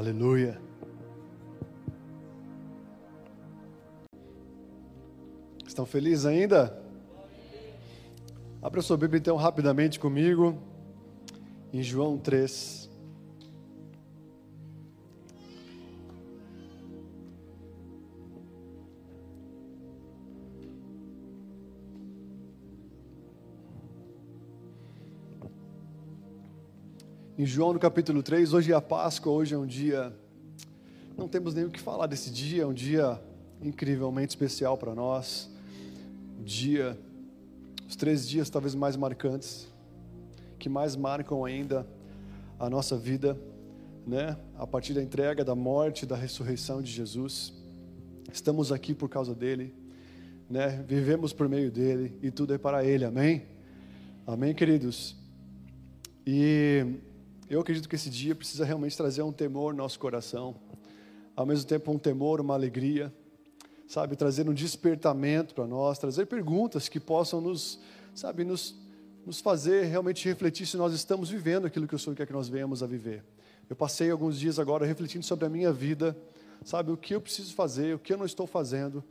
Aleluia. Estão felizes ainda? Abra sua Bíblia então rapidamente comigo, em João 3. Em João no capítulo 3, hoje é a Páscoa, hoje é um dia. Não temos nem o que falar desse dia, é um dia incrivelmente especial para nós. Um dia, os três dias talvez mais marcantes, que mais marcam ainda a nossa vida, né? A partir da entrega, da morte, da ressurreição de Jesus. Estamos aqui por causa dele, né? Vivemos por meio dele e tudo é para ele, amém? Amém, queridos? E eu acredito que esse dia precisa realmente trazer um temor no nosso coração, ao mesmo tempo um temor, uma alegria, sabe, trazer um despertamento para nós, trazer perguntas que possam nos, sabe, nos, nos fazer realmente refletir se nós estamos vivendo aquilo que o Senhor quer que nós venhamos a viver. Eu passei alguns dias agora refletindo sobre a minha vida, sabe, o que eu preciso fazer, o que eu não estou fazendo,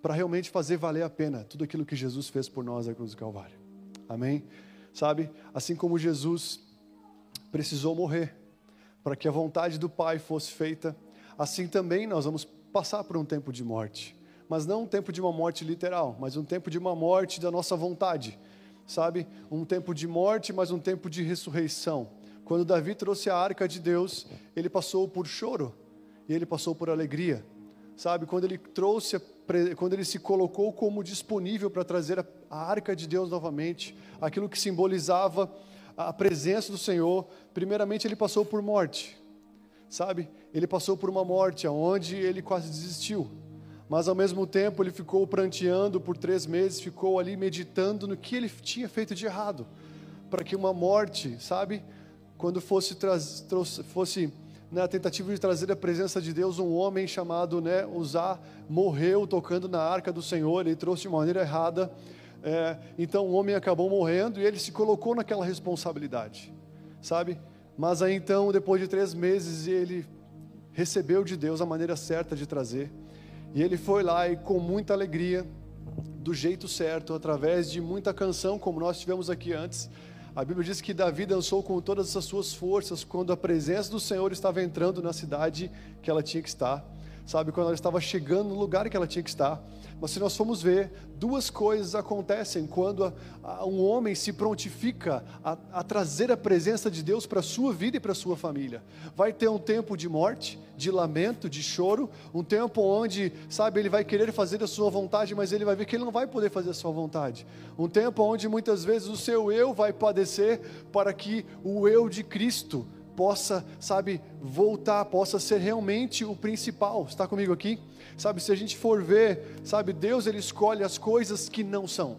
para realmente fazer valer a pena tudo aquilo que Jesus fez por nós na cruz do Calvário. Amém? Sabe, assim como Jesus precisou morrer para que a vontade do Pai fosse feita. Assim também nós vamos passar por um tempo de morte, mas não um tempo de uma morte literal, mas um tempo de uma morte da nossa vontade, sabe? Um tempo de morte, mas um tempo de ressurreição. Quando Davi trouxe a arca de Deus, ele passou por choro e ele passou por alegria, sabe? Quando ele trouxe, quando ele se colocou como disponível para trazer a, arca de Deus novamente, aquilo que simbolizava a presença do Senhor, primeiramente ele passou por morte, sabe? Ele passou por uma morte onde ele quase desistiu, mas ao mesmo tempo ele ficou pranteando por três meses, ficou ali meditando no que ele tinha feito de errado, para que uma morte, sabe? Quando fosse, trouxe, fosse na né, tentativa de trazer a presença de Deus, um homem chamado né, Uzá morreu tocando na arca do Senhor, ele trouxe de maneira errada é, então o homem acabou morrendo e ele se colocou naquela responsabilidade, sabe? Mas aí então, depois de três meses, ele recebeu de Deus a maneira certa de trazer. E ele foi lá e com muita alegria, do jeito certo, através de muita canção, como nós tivemos aqui antes. A Bíblia diz que Davi dançou com todas as suas forças quando a presença do Senhor estava entrando na cidade que ela tinha que estar sabe, quando ela estava chegando no lugar que ela tinha que estar. Mas se nós formos ver, duas coisas acontecem quando a, a, um homem se prontifica a, a trazer a presença de Deus para a sua vida e para a sua família. Vai ter um tempo de morte, de lamento, de choro, um tempo onde, sabe, ele vai querer fazer a sua vontade, mas ele vai ver que ele não vai poder fazer a sua vontade. Um tempo onde muitas vezes o seu eu vai padecer para que o eu de Cristo possa, sabe, voltar, possa ser realmente o principal. Está comigo aqui? Sabe, se a gente for ver, sabe, Deus ele escolhe as coisas que não são.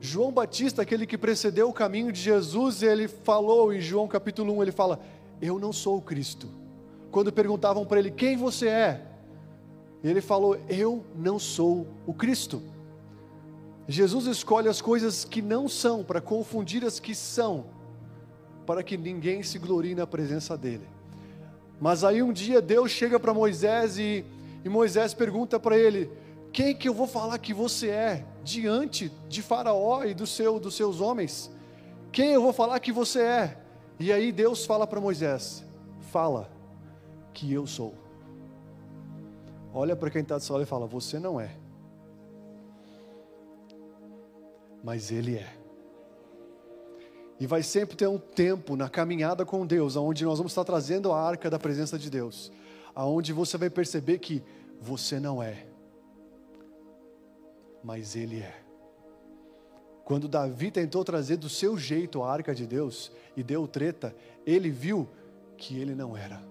João Batista, aquele que precedeu o caminho de Jesus, ele falou em João capítulo 1, ele fala: "Eu não sou o Cristo". Quando perguntavam para ele: "Quem você é?" Ele falou: "Eu não sou o Cristo". Jesus escolhe as coisas que não são para confundir as que são para que ninguém se glorie na presença dele. Mas aí um dia Deus chega para Moisés e, e Moisés pergunta para ele: Quem que eu vou falar que você é diante de Faraó e do seu, dos seus homens? Quem eu vou falar que você é? E aí Deus fala para Moisés: Fala que eu sou. Olha para quem está seu lado e fala: Você não é, mas Ele é. E vai sempre ter um tempo na caminhada com Deus, onde nós vamos estar trazendo a arca da presença de Deus, aonde você vai perceber que você não é, mas Ele é. Quando Davi tentou trazer do seu jeito a arca de Deus e deu treta, ele viu que ele não era.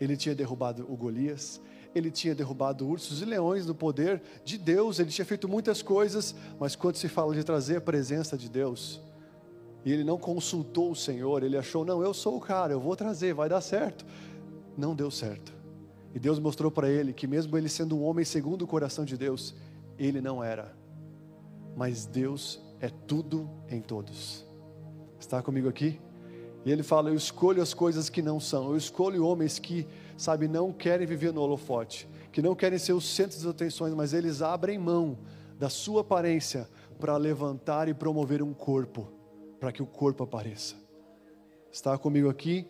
Ele tinha derrubado o Golias, ele tinha derrubado ursos e leões no poder de Deus, ele tinha feito muitas coisas, mas quando se fala de trazer a presença de Deus, e ele não consultou o Senhor, ele achou, não, eu sou o cara, eu vou trazer, vai dar certo. Não deu certo. E Deus mostrou para ele que, mesmo ele sendo um homem segundo o coração de Deus, ele não era. Mas Deus é tudo em todos. Está comigo aqui? E ele fala: Eu escolho as coisas que não são, eu escolho homens que, sabe, não querem viver no holofote, que não querem ser os centros das atenções, mas eles abrem mão da sua aparência para levantar e promover um corpo, para que o corpo apareça. Está comigo aqui?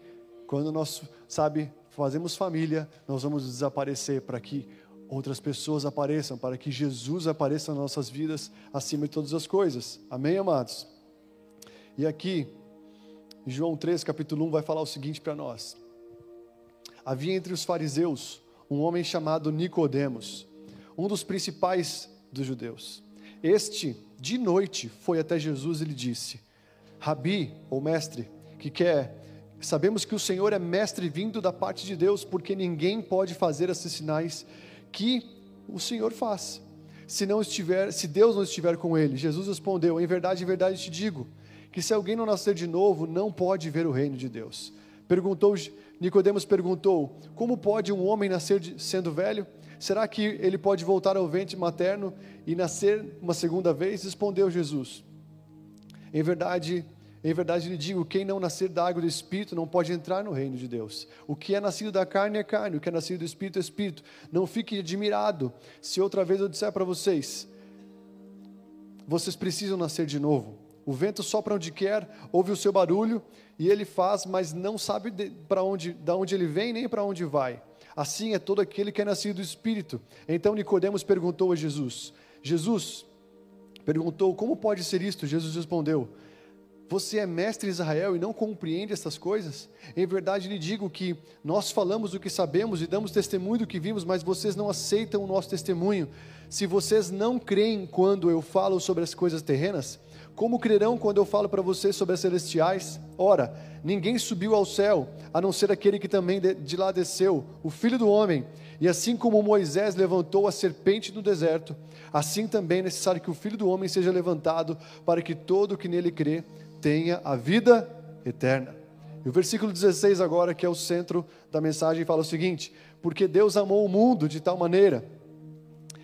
Quando nós, sabe, fazemos família, nós vamos desaparecer para que outras pessoas apareçam, para que Jesus apareça nas nossas vidas acima de todas as coisas. Amém, amados? E aqui, João 3, capítulo 1, vai falar o seguinte para nós: Havia entre os fariseus um homem chamado Nicodemos, um dos principais dos judeus. Este, de noite, foi até Jesus e lhe disse: Rabi, ou mestre, que quer Sabemos que o Senhor é mestre vindo da parte de Deus, porque ninguém pode fazer esses sinais que o Senhor faz. Se não estiver, se Deus não estiver com ele. Jesus respondeu: Em verdade, em verdade te digo, que se alguém não nascer de novo, não pode ver o reino de Deus. Perguntou Nicodemos perguntou: Como pode um homem nascer de, sendo velho? Será que ele pode voltar ao ventre materno e nascer uma segunda vez? Respondeu Jesus: Em verdade, em verdade lhe digo: quem não nascer da água do Espírito não pode entrar no reino de Deus. O que é nascido da carne é carne, o que é nascido do Espírito é Espírito. Não fique admirado se outra vez eu disser para vocês: vocês precisam nascer de novo. O vento sopra onde quer, ouve o seu barulho e ele faz, mas não sabe para onde, da onde ele vem nem para onde vai. Assim é todo aquele que é nascido do Espírito. Então Nicodemos perguntou a Jesus. Jesus perguntou: Como pode ser isto? Jesus respondeu: você é mestre Israel e não compreende essas coisas? Em verdade lhe digo que nós falamos o que sabemos e damos testemunho do que vimos, mas vocês não aceitam o nosso testemunho. Se vocês não creem quando eu falo sobre as coisas terrenas, como crerão quando eu falo para vocês sobre as celestiais? Ora, ninguém subiu ao céu, a não ser aquele que também de lá desceu, o Filho do Homem. E assim como Moisés levantou a serpente no deserto, assim também é necessário que o Filho do Homem seja levantado, para que todo o que nele crê tenha a vida eterna. E o versículo 16, agora, que é o centro da mensagem, fala o seguinte: Porque Deus amou o mundo de tal maneira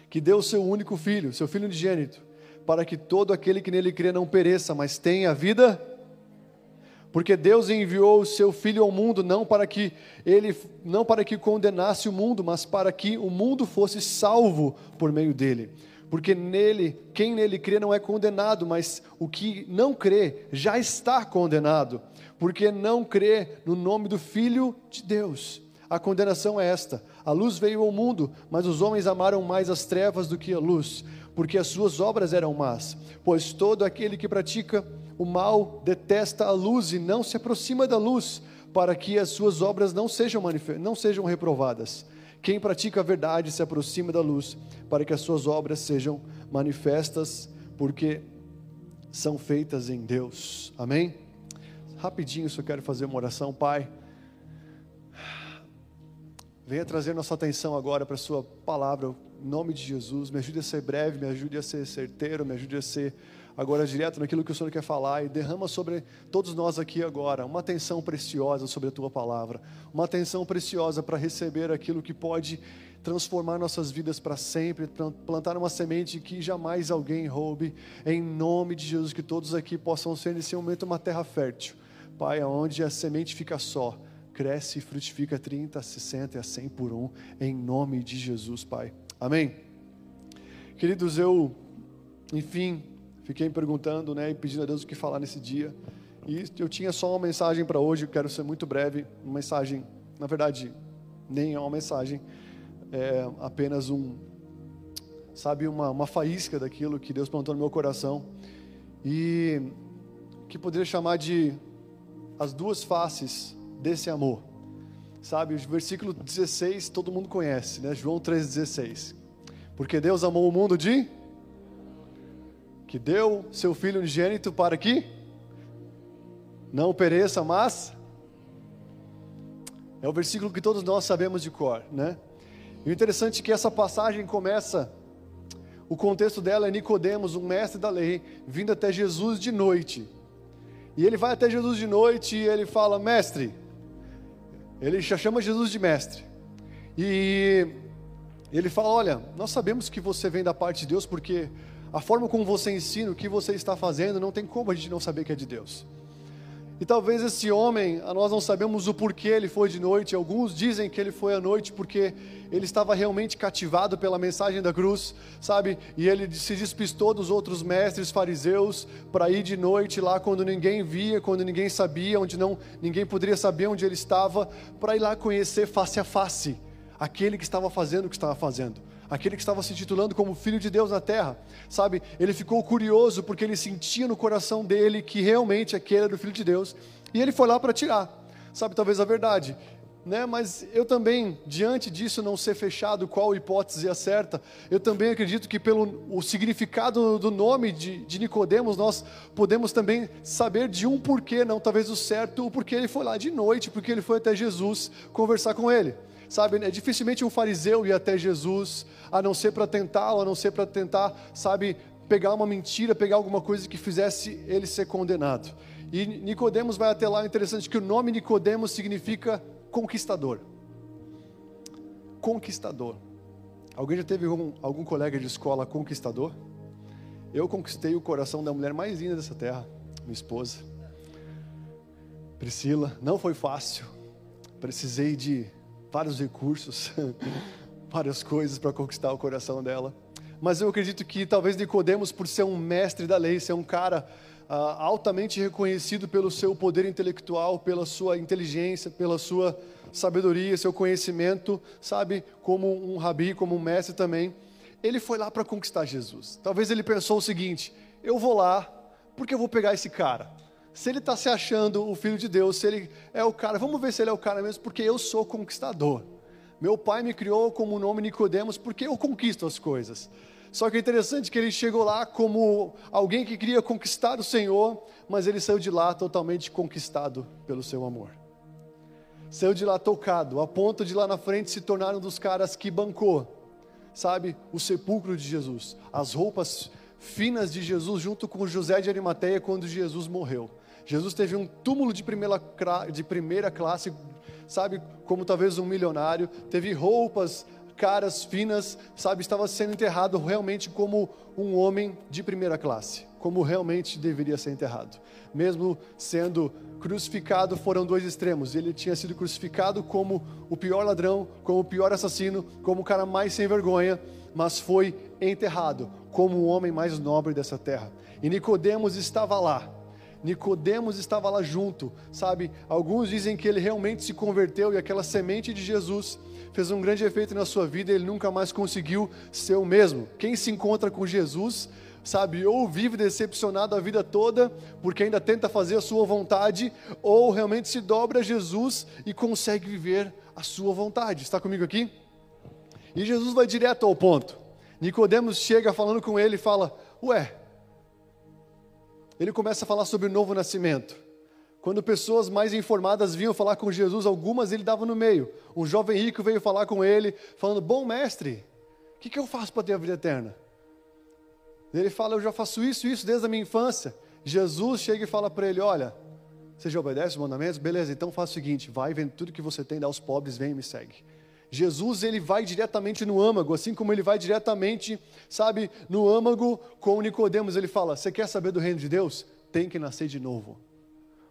que deu o seu único filho, seu filho unigênito, para que todo aquele que nele crê não pereça, mas tenha vida. Porque Deus enviou o seu filho ao mundo não para que ele não para que condenasse o mundo, mas para que o mundo fosse salvo por meio dele porque nele, quem nele crê não é condenado, mas o que não crê já está condenado, porque não crê no nome do Filho de Deus. A condenação é esta: a luz veio ao mundo, mas os homens amaram mais as trevas do que a luz, porque as suas obras eram más. Pois todo aquele que pratica o mal detesta a luz e não se aproxima da luz, para que as suas obras não sejam, não sejam reprovadas. Quem pratica a verdade se aproxima da luz, para que as suas obras sejam manifestas, porque são feitas em Deus. Amém? Rapidinho, só quero fazer uma oração, Pai. Venha trazer nossa atenção agora para a Sua palavra, em nome de Jesus. Me ajude a ser breve, me ajude a ser certeiro, me ajude a ser agora direto naquilo que o Senhor quer falar e derrama sobre todos nós aqui agora uma atenção preciosa sobre a tua palavra, uma atenção preciosa para receber aquilo que pode transformar nossas vidas para sempre, plantar uma semente que jamais alguém roube, em nome de Jesus, que todos aqui possam ser nesse momento uma terra fértil, Pai, onde a semente fica só, cresce e frutifica 30, 60 e a 100 por um, em nome de Jesus, Pai. Amém. Queridos, eu, enfim, Fiquei perguntando, né, e pedindo a Deus o que falar nesse dia. E eu tinha só uma mensagem para hoje, quero ser muito breve, uma mensagem, na verdade, nem é uma mensagem, é apenas um, sabe, uma, uma faísca daquilo que Deus plantou no meu coração. E que poderia chamar de as duas faces desse amor. Sabe, o versículo 16 todo mundo conhece, né? João 3,16. Porque Deus amou o mundo de que deu seu filho unigênito para que não pereça, mas é o versículo que todos nós sabemos de cor, né? E o interessante é que essa passagem começa o contexto dela é Nicodemos, um mestre da lei, vindo até Jesus de noite. E ele vai até Jesus de noite e ele fala: "Mestre". Ele já chama Jesus de mestre. E ele fala: "Olha, nós sabemos que você vem da parte de Deus porque a forma como você ensina, o que você está fazendo, não tem como a gente não saber que é de Deus. E talvez esse homem, nós não sabemos o porquê ele foi de noite. Alguns dizem que ele foi à noite porque ele estava realmente cativado pela mensagem da cruz, sabe? E ele se despistou dos outros mestres fariseus para ir de noite lá quando ninguém via, quando ninguém sabia, onde não ninguém poderia saber onde ele estava, para ir lá conhecer face a face aquele que estava fazendo o que estava fazendo aquele que estava se titulando como filho de Deus na terra, sabe? Ele ficou curioso porque ele sentia no coração dele que realmente aquele era o filho de Deus, e ele foi lá para tirar, sabe? Talvez a verdade. Né, mas eu também, diante disso não ser fechado qual hipótese é certa, eu também acredito que pelo o significado do nome de, de Nicodemos, nós podemos também saber de um porquê, não talvez o certo, o porquê ele foi lá de noite, porque ele foi até Jesus conversar com ele. Sabe, é dificilmente um fariseu ir até Jesus, a não ser para tentá-lo, a não ser para tentar, sabe, pegar uma mentira, pegar alguma coisa que fizesse ele ser condenado. E Nicodemos vai até lá, interessante que o nome Nicodemos significa conquistador. Conquistador. Alguém já teve algum, algum colega de escola conquistador? Eu conquistei o coração da mulher mais linda dessa terra, minha esposa. Priscila, não foi fácil. Precisei de vários recursos, várias coisas para conquistar o coração dela. Mas eu acredito que talvez Nicodemos, por ser um mestre da lei, ser um cara uh, altamente reconhecido pelo seu poder intelectual, pela sua inteligência, pela sua sabedoria, seu conhecimento, sabe, como um rabi, como um mestre também, ele foi lá para conquistar Jesus. Talvez ele pensou o seguinte: eu vou lá porque eu vou pegar esse cara se ele está se achando o filho de Deus, se ele é o cara, vamos ver se ele é o cara mesmo, porque eu sou conquistador. Meu pai me criou como o nome Nicodemos porque eu conquisto as coisas. Só que é interessante que ele chegou lá como alguém que queria conquistar o Senhor, mas ele saiu de lá totalmente conquistado pelo seu amor. Saiu de lá tocado, a ponto de lá na frente se tornar um dos caras que bancou, sabe, o sepulcro de Jesus, as roupas finas de Jesus junto com José de Arimateia quando Jesus morreu. Jesus teve um túmulo de primeira, de primeira classe, sabe, como talvez um milionário, teve roupas caras, finas, sabe, estava sendo enterrado realmente como um homem de primeira classe, como realmente deveria ser enterrado. Mesmo sendo crucificado, foram dois extremos. Ele tinha sido crucificado como o pior ladrão, como o pior assassino, como o cara mais sem vergonha, mas foi enterrado como o homem mais nobre dessa terra. E Nicodemos estava lá Nicodemos estava lá junto, sabe? Alguns dizem que ele realmente se converteu e aquela semente de Jesus fez um grande efeito na sua vida e ele nunca mais conseguiu ser o mesmo. Quem se encontra com Jesus, sabe, ou vive decepcionado a vida toda, porque ainda tenta fazer a sua vontade, ou realmente se dobra a Jesus e consegue viver a sua vontade. Está comigo aqui? E Jesus vai direto ao ponto. Nicodemos chega falando com ele e fala: "Ué, ele começa a falar sobre o novo nascimento. Quando pessoas mais informadas vinham falar com Jesus, algumas ele dava no meio. Um jovem rico veio falar com ele, falando: Bom mestre, o que, que eu faço para ter a vida eterna? Ele fala: Eu já faço isso e isso desde a minha infância. Jesus chega e fala para ele: Olha, você já obedece os mandamentos? Beleza, então faz o seguinte: vai, vende tudo que você tem, dá aos pobres, vem e me segue. Jesus ele vai diretamente no âmago, assim como ele vai diretamente, sabe, no âmago com Nicodemos. Ele fala: "Você quer saber do reino de Deus? Tem que nascer de novo."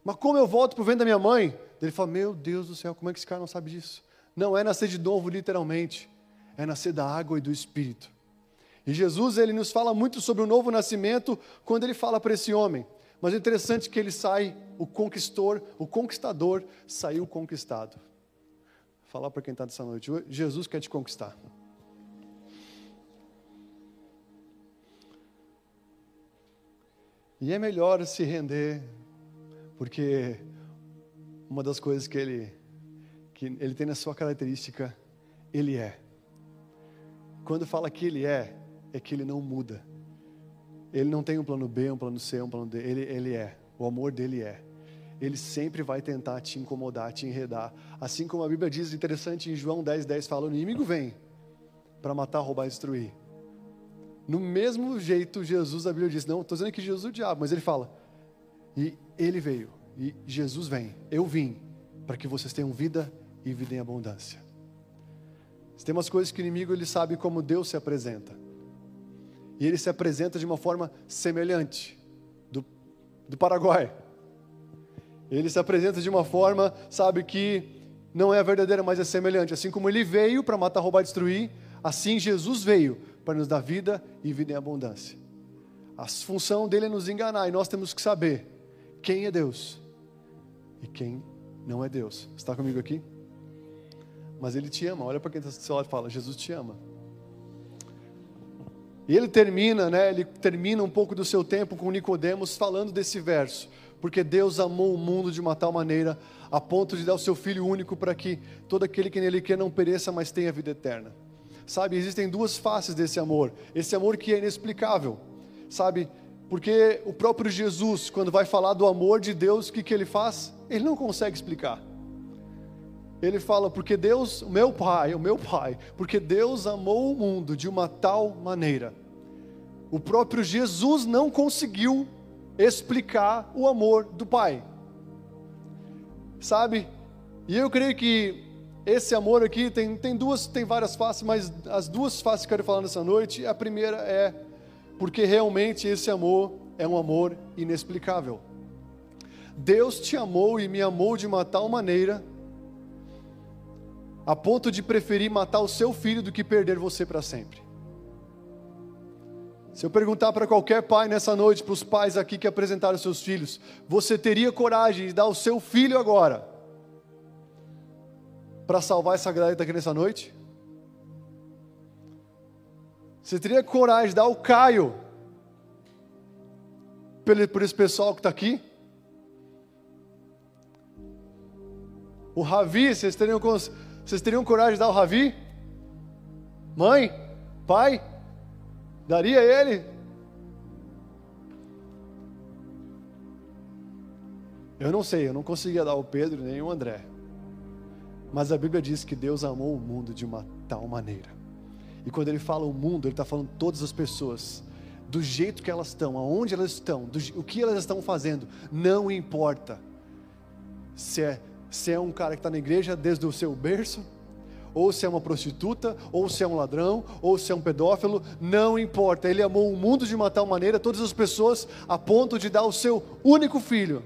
Mas como eu volto para o ventre da minha mãe? Ele fala: "Meu Deus do céu, como é que esse cara não sabe disso?" Não é nascer de novo literalmente, é nascer da água e do espírito. E Jesus ele nos fala muito sobre o novo nascimento quando ele fala para esse homem. Mas é interessante que ele sai, o conquistor, o conquistador saiu conquistado falar para quem está nessa noite: Jesus quer te conquistar. E é melhor se render, porque uma das coisas que ele, que ele tem na sua característica, ele é. Quando fala que ele é, é que ele não muda. Ele não tem um plano B, um plano C, um plano D. Ele, ele é. O amor dele é ele sempre vai tentar te incomodar, te enredar. Assim como a Bíblia diz, interessante em João 10, 10 fala: o inimigo vem para matar, roubar e destruir. No mesmo jeito, Jesus, a Bíblia diz: não, estou dizendo que Jesus é o diabo, mas ele fala: e ele veio, e Jesus vem, eu vim, para que vocês tenham vida e vida em abundância. Tem umas coisas que o inimigo ele sabe como Deus se apresenta. E ele se apresenta de uma forma semelhante do, do Paraguai. Ele se apresenta de uma forma, sabe, que não é verdadeira, mas é semelhante. Assim como ele veio para matar, roubar destruir, assim Jesus veio para nos dar vida e vida em abundância. A função dele é nos enganar e nós temos que saber quem é Deus e quem não é Deus. Está comigo aqui? Mas ele te ama. Olha para quem está do seu lado e fala: Jesus te ama. E ele termina, né? Ele termina um pouco do seu tempo com Nicodemos falando desse verso, porque Deus amou o mundo de uma tal maneira a ponto de dar o seu filho único para que todo aquele que nele quer não pereça, mas tenha vida eterna. Sabe, existem duas faces desse amor. Esse amor que é inexplicável. Sabe? Porque o próprio Jesus, quando vai falar do amor de Deus, o que, que ele faz? Ele não consegue explicar. Ele fala, porque Deus, o meu Pai, o meu Pai, porque Deus amou o mundo de uma tal maneira. O próprio Jesus não conseguiu explicar o amor do Pai. Sabe? E eu creio que esse amor aqui tem, tem duas, tem várias faces, mas as duas faces que eu quero falar nessa noite, a primeira é porque realmente esse amor é um amor inexplicável. Deus te amou e me amou de uma tal maneira a ponto de preferir matar o seu filho do que perder você para sempre. Se eu perguntar para qualquer pai nessa noite, para os pais aqui que apresentaram seus filhos, você teria coragem de dar o seu filho agora para salvar essa galera aqui nessa noite? Você teria coragem de dar o Caio por esse pessoal que está aqui? O Ravi, vocês teriam vocês teriam coragem de dar o Ravi? Mãe? Pai? Daria ele? Eu não sei, eu não conseguia dar o Pedro nem o André. Mas a Bíblia diz que Deus amou o mundo de uma tal maneira. E quando ele fala o mundo, ele está falando todas as pessoas, do jeito que elas estão, aonde elas estão, do, o que elas estão fazendo, não importa se é se é um cara que está na igreja desde o seu berço, ou se é uma prostituta, ou se é um ladrão, ou se é um pedófilo, não importa. Ele amou o mundo de uma tal maneira, todas as pessoas, a ponto de dar o seu único filho.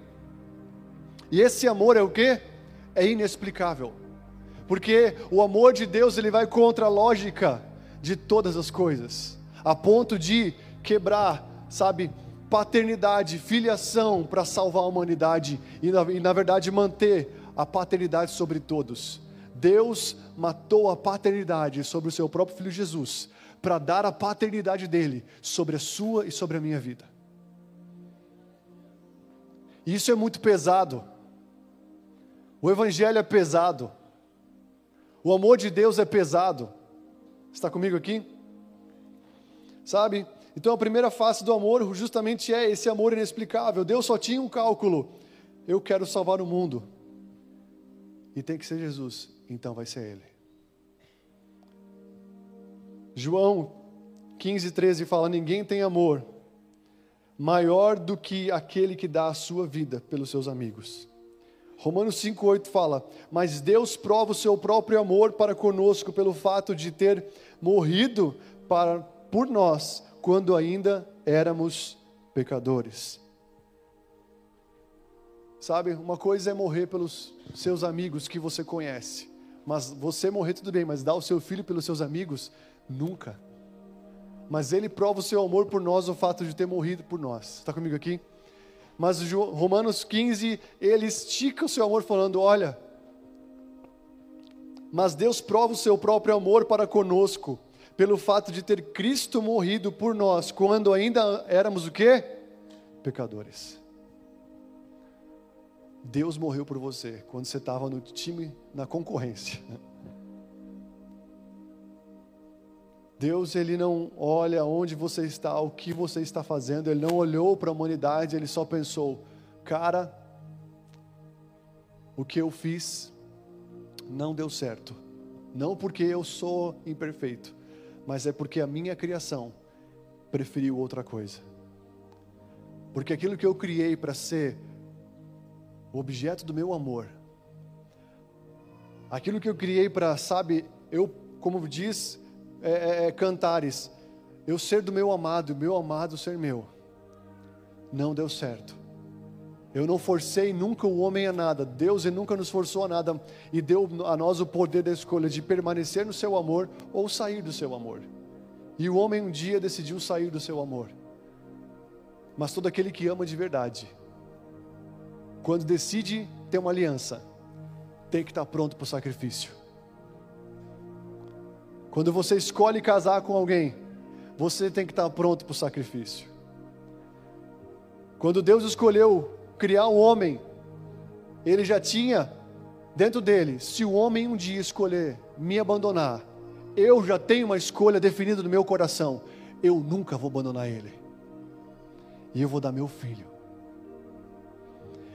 E esse amor é o que? É inexplicável. Porque o amor de Deus ele vai contra a lógica de todas as coisas, a ponto de quebrar, sabe, paternidade, filiação para salvar a humanidade e na, e na verdade manter a paternidade sobre todos. Deus matou a paternidade sobre o seu próprio filho Jesus, para dar a paternidade dele sobre a sua e sobre a minha vida. Isso é muito pesado. O evangelho é pesado. O amor de Deus é pesado. Está comigo aqui? Sabe? Então a primeira face do amor justamente é esse amor inexplicável. Deus só tinha um cálculo: eu quero salvar o mundo. E tem que ser Jesus, então vai ser Ele. João 15, 13 fala: Ninguém tem amor maior do que aquele que dá a sua vida pelos seus amigos. Romanos 5,8 fala: Mas Deus prova o seu próprio amor para conosco pelo fato de ter morrido para, por nós quando ainda éramos pecadores. Sabe, uma coisa é morrer pelos seus amigos que você conhece, mas você morrer tudo bem, mas dar o seu filho pelos seus amigos, nunca. Mas ele prova o seu amor por nós, o fato de ter morrido por nós. Está comigo aqui? Mas Romanos 15, ele estica o seu amor falando: olha, mas Deus prova o seu próprio amor para conosco, pelo fato de ter Cristo morrido por nós, quando ainda éramos o quê? Pecadores. Deus morreu por você quando você estava no time, na concorrência. Deus, ele não olha onde você está, o que você está fazendo, ele não olhou para a humanidade, ele só pensou: cara, o que eu fiz não deu certo. Não porque eu sou imperfeito, mas é porque a minha criação preferiu outra coisa. Porque aquilo que eu criei para ser o objeto do meu amor. Aquilo que eu criei para, sabe, eu, como diz é, é, é, Cantares, eu ser do meu amado, meu amado ser meu. Não deu certo. Eu não forcei nunca o homem a nada. Deus nunca nos forçou a nada e deu a nós o poder da escolha de permanecer no seu amor ou sair do seu amor. E o homem um dia decidiu sair do seu amor. Mas todo aquele que ama de verdade, quando decide ter uma aliança, tem que estar pronto para o sacrifício. Quando você escolhe casar com alguém, você tem que estar pronto para o sacrifício. Quando Deus escolheu criar o um homem, ele já tinha dentro dele, se o homem um dia escolher me abandonar, eu já tenho uma escolha definida no meu coração, eu nunca vou abandonar ele. E eu vou dar meu filho.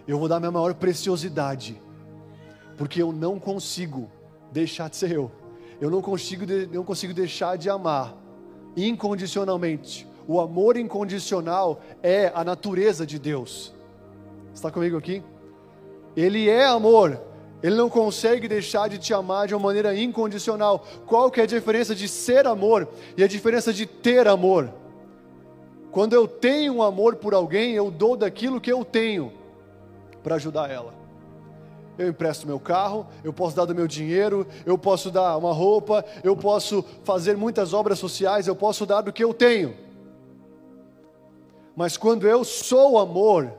Eu vou dar minha maior preciosidade, porque eu não consigo deixar de ser eu. Eu não consigo, não consigo deixar de amar incondicionalmente. O amor incondicional é a natureza de Deus. Está comigo aqui? Ele é amor. Ele não consegue deixar de te amar de uma maneira incondicional. Qual que é a diferença de ser amor e a diferença de ter amor? Quando eu tenho amor por alguém, eu dou daquilo que eu tenho para ajudar ela. Eu empresto meu carro, eu posso dar do meu dinheiro, eu posso dar uma roupa, eu posso fazer muitas obras sociais, eu posso dar do que eu tenho. Mas quando eu sou amor,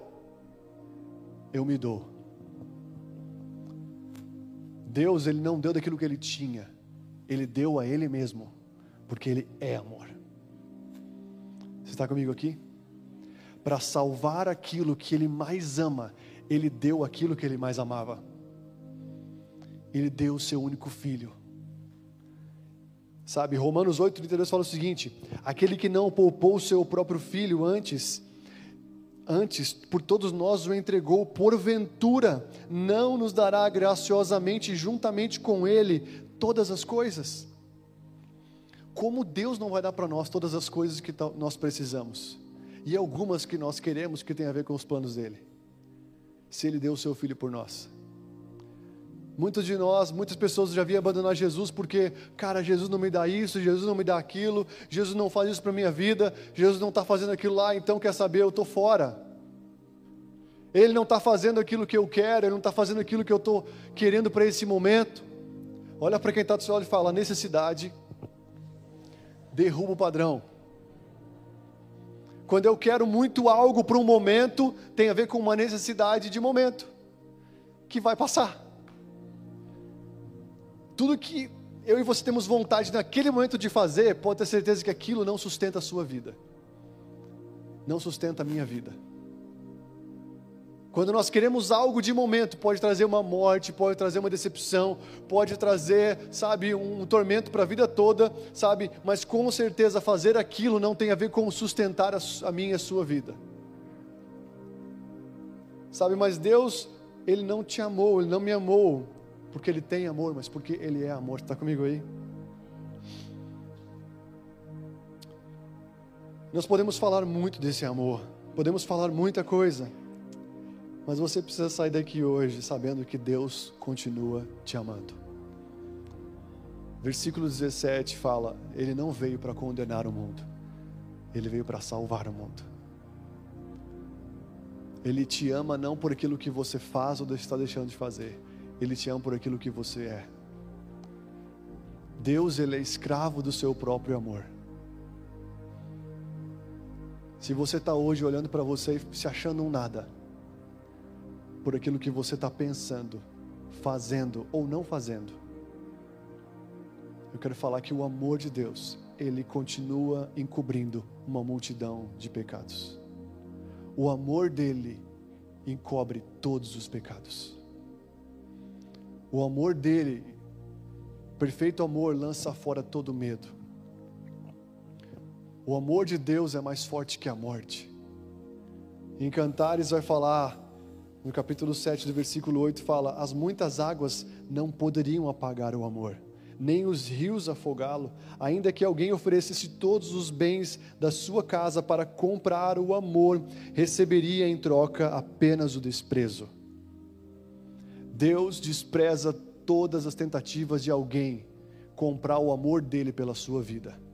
eu me dou. Deus, Ele não deu daquilo que Ele tinha, Ele deu a Ele mesmo, porque Ele é amor. Você está comigo aqui? Para salvar aquilo que Ele mais ama, Ele deu aquilo que Ele mais amava. Ele deu o seu único filho Sabe, Romanos 8, 32 fala o seguinte: aquele que não poupou o seu próprio filho antes, antes por todos nós o entregou, porventura não nos dará graciosamente juntamente com ele todas as coisas? Como Deus não vai dar para nós todas as coisas que nós precisamos? E algumas que nós queremos que tem a ver com os planos dele. Se ele deu o seu filho por nós. Muitos de nós, muitas pessoas já haviam abandonar Jesus porque, cara, Jesus não me dá isso, Jesus não me dá aquilo, Jesus não faz isso para minha vida, Jesus não está fazendo aquilo lá, então quer saber, eu estou fora. Ele não está fazendo aquilo que eu quero, ele não está fazendo aquilo que eu estou querendo para esse momento. Olha para quem está do seu lado e fala: necessidade derruba o padrão. Quando eu quero muito algo para um momento, tem a ver com uma necessidade de momento que vai passar. Tudo que eu e você temos vontade naquele momento de fazer, pode ter certeza que aquilo não sustenta a sua vida, não sustenta a minha vida. Quando nós queremos algo de momento, pode trazer uma morte, pode trazer uma decepção, pode trazer, sabe, um tormento para a vida toda, sabe, mas com certeza fazer aquilo não tem a ver com sustentar a, minha e a sua vida. Sabe, mas Deus, Ele não te amou, Ele não me amou porque Ele tem amor, mas porque Ele é amor. Está comigo aí? Nós podemos falar muito desse amor, podemos falar muita coisa, mas você precisa sair daqui hoje sabendo que Deus continua te amando. Versículo 17 fala: Ele não veio para condenar o mundo, Ele veio para salvar o mundo. Ele te ama não por aquilo que você faz ou está deixando de fazer, ele te ama por aquilo que você é. Deus, Ele é escravo do seu próprio amor. Se você está hoje olhando para você e se achando um nada, por aquilo que você está pensando, fazendo ou não fazendo, eu quero falar que o amor de Deus, ele continua encobrindo uma multidão de pecados. O amor dele encobre todos os pecados. O amor dele, perfeito amor, lança fora todo medo. O amor de Deus é mais forte que a morte. Em Cantares vai falar, no capítulo 7 do versículo 8, fala: As muitas águas não poderiam apagar o amor, nem os rios afogá-lo, ainda que alguém oferecesse todos os bens da sua casa para comprar o amor, receberia em troca apenas o desprezo. Deus despreza todas as tentativas de alguém comprar o amor dele pela sua vida.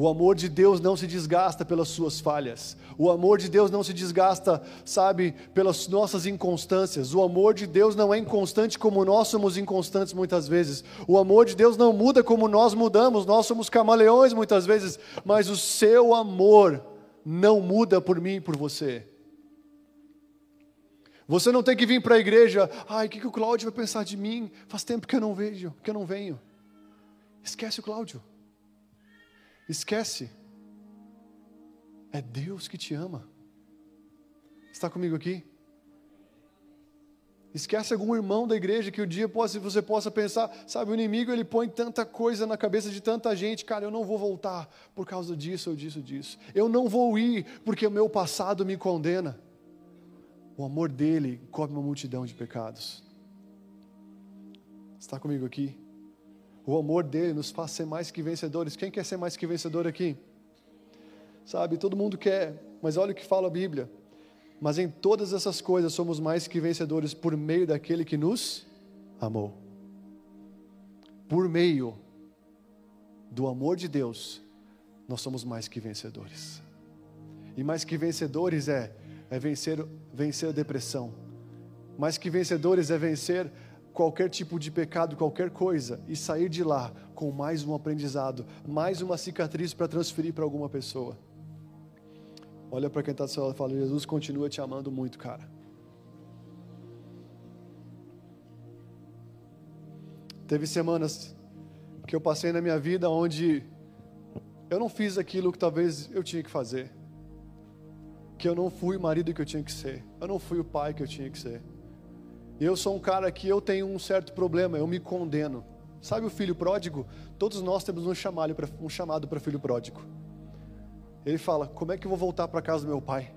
O amor de Deus não se desgasta pelas suas falhas. O amor de Deus não se desgasta, sabe, pelas nossas inconstâncias. O amor de Deus não é inconstante como nós somos inconstantes muitas vezes. O amor de Deus não muda como nós mudamos. Nós somos camaleões muitas vezes, mas o seu amor não muda por mim e por você. Você não tem que vir para a igreja, ai, o que, que o Cláudio vai pensar de mim? Faz tempo que eu não vejo, que eu não venho. Esquece o Cláudio. Esquece. É Deus que te ama. Está comigo aqui? Esquece algum irmão da igreja que o um dia você possa pensar, sabe, o inimigo ele põe tanta coisa na cabeça de tanta gente, cara, eu não vou voltar por causa disso ou disso, disso. Eu não vou ir porque o meu passado me condena. O amor dele cobre uma multidão de pecados. Está comigo aqui? O amor dele nos faz ser mais que vencedores. Quem quer ser mais que vencedor aqui? Sabe, todo mundo quer, mas olha o que fala a Bíblia. Mas em todas essas coisas somos mais que vencedores por meio daquele que nos amou. Por meio do amor de Deus, nós somos mais que vencedores. E mais que vencedores é é vencer vencer a depressão. Mais que vencedores é vencer qualquer tipo de pecado, qualquer coisa, e sair de lá com mais um aprendizado, mais uma cicatriz para transferir para alguma pessoa. Olha para quem está do seu lado e fala: Jesus continua te amando muito, cara. Teve semanas que eu passei na minha vida onde eu não fiz aquilo que talvez eu tinha que fazer. Que eu não fui o marido que eu tinha que ser. Eu não fui o pai que eu tinha que ser. Eu sou um cara que eu tenho um certo problema, eu me condeno. Sabe o filho pródigo? Todos nós temos um chamado para um chamado para filho pródigo. Ele fala: "Como é que eu vou voltar para casa do meu pai?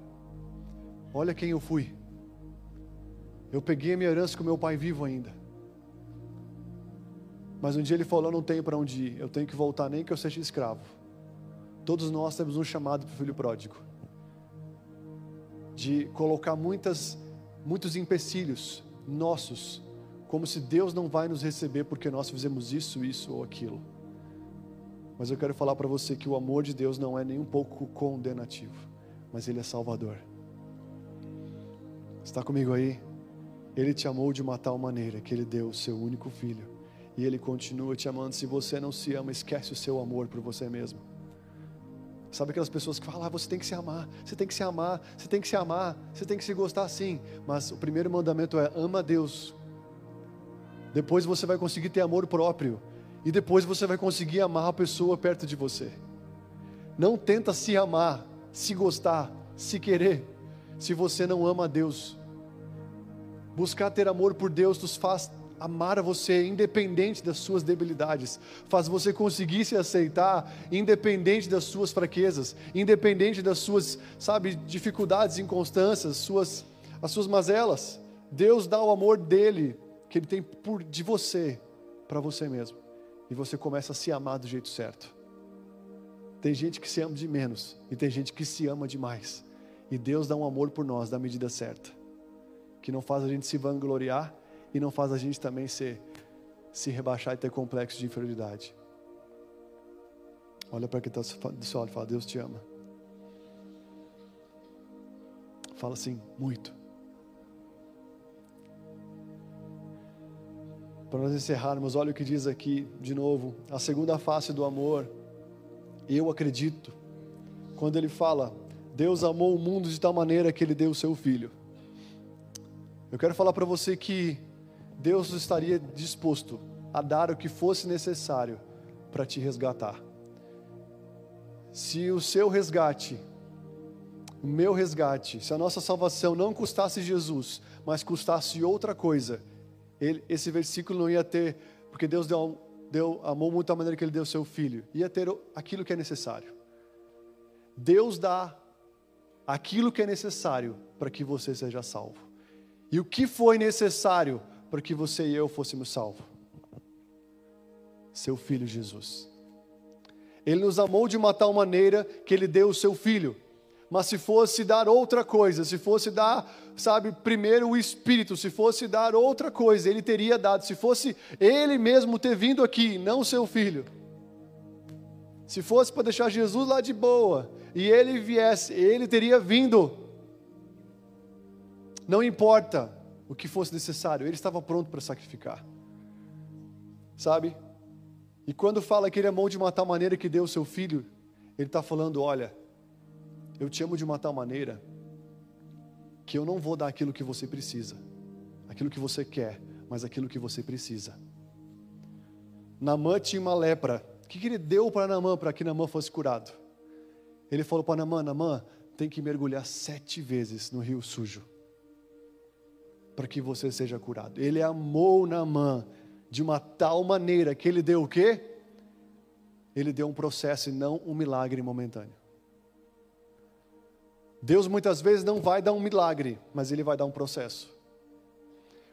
Olha quem eu fui. Eu peguei a minha herança com meu pai vivo ainda. Mas um dia ele falou: "Eu não tenho para onde ir. Eu tenho que voltar nem que eu seja escravo." Todos nós temos um chamado para o filho pródigo. De colocar muitas muitos empecilhos nossos, como se Deus não vai nos receber porque nós fizemos isso, isso ou aquilo. Mas eu quero falar para você que o amor de Deus não é nem um pouco condenativo, mas ele é salvador. Está comigo aí? Ele te amou de uma tal maneira que ele deu o seu único filho. E ele continua te amando. Se você não se ama, esquece o seu amor por você mesmo. Sabe aquelas pessoas que falam, ah, você tem que se amar, você tem que se amar, você tem que se amar, você tem que se gostar sim. Mas o primeiro mandamento é ama a Deus. Depois você vai conseguir ter amor próprio. E depois você vai conseguir amar a pessoa perto de você. Não tenta se amar, se gostar, se querer, se você não ama a Deus. Buscar ter amor por Deus nos faz amar você independente das suas debilidades, faz você conseguir se aceitar independente das suas fraquezas, independente das suas, sabe, dificuldades, inconstâncias, suas as suas mazelas. Deus dá o amor dele que ele tem por de você para você mesmo. E você começa a se amar do jeito certo. Tem gente que se ama de menos e tem gente que se ama demais. E Deus dá um amor por nós da medida certa, que não faz a gente se vangloriar, e não faz a gente também ser, se rebaixar e ter complexo de inferioridade. Olha para quem está do seu lado e fala: Deus te ama. Fala assim, muito. Para nós encerrarmos, olha o que diz aqui de novo, a segunda face do amor. Eu acredito, quando ele fala, Deus amou o mundo de tal maneira que ele deu o seu filho. Eu quero falar para você que Deus estaria disposto a dar o que fosse necessário para te resgatar. Se o seu resgate, o meu resgate, se a nossa salvação não custasse Jesus, mas custasse outra coisa, ele, esse versículo não ia ter, porque Deus deu, deu, amou muito a maneira que Ele deu seu Filho, ia ter aquilo que é necessário. Deus dá aquilo que é necessário para que você seja salvo. E o que foi necessário para que você e eu fôssemos salvos? Seu filho Jesus. Ele nos amou de uma tal maneira que ele deu o seu filho. Mas se fosse dar outra coisa, se fosse dar, sabe, primeiro o Espírito, se fosse dar outra coisa, ele teria dado. Se fosse ele mesmo ter vindo aqui, não seu filho, Se fosse para deixar Jesus lá de boa e ele viesse, ele teria vindo. Não importa o que fosse necessário, ele estava pronto para sacrificar. Sabe? E quando fala que ele amou de uma tal maneira que deu o seu filho, ele está falando: olha, eu te amo de uma tal maneira que eu não vou dar aquilo que você precisa, aquilo que você quer, mas aquilo que você precisa. Namã tinha uma lepra. O que, que ele deu para Namã para que Namã fosse curado? Ele falou para Namã: Namã, tem que mergulhar sete vezes no rio sujo para que você seja curado. Ele amou Namã de uma tal maneira que ele deu o quê? Ele deu um processo e não um milagre momentâneo. Deus muitas vezes não vai dar um milagre, mas ele vai dar um processo.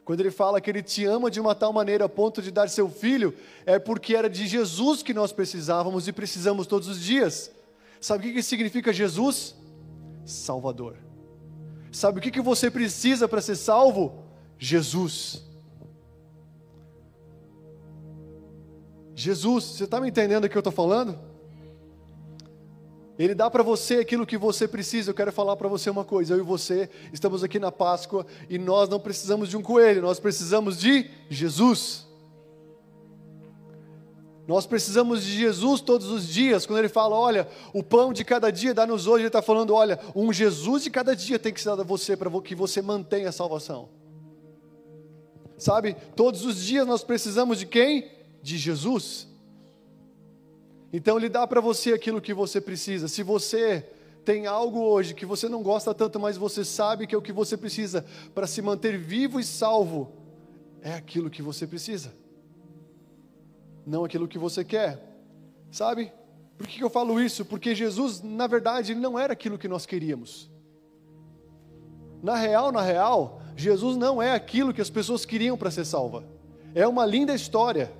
Quando ele fala que ele te ama de uma tal maneira a ponto de dar seu filho, é porque era de Jesus que nós precisávamos e precisamos todos os dias. Sabe o que significa Jesus? Salvador. Sabe o que você precisa para ser salvo? Jesus. Jesus, você está me entendendo o que eu estou falando? Ele dá para você aquilo que você precisa. Eu quero falar para você uma coisa: eu e você estamos aqui na Páscoa e nós não precisamos de um coelho, nós precisamos de Jesus. Nós precisamos de Jesus todos os dias. Quando ele fala, olha, o pão de cada dia dá-nos hoje, ele está falando, olha, um Jesus de cada dia tem que ser dado a você para que você mantenha a salvação. Sabe, todos os dias nós precisamos de quem? de Jesus. Então Ele dá para você aquilo que você precisa. Se você tem algo hoje que você não gosta tanto, mas você sabe que é o que você precisa para se manter vivo e salvo, é aquilo que você precisa, não aquilo que você quer, sabe? Por que eu falo isso? Porque Jesus, na verdade, não era aquilo que nós queríamos. Na real, na real, Jesus não é aquilo que as pessoas queriam para ser salva. É uma linda história.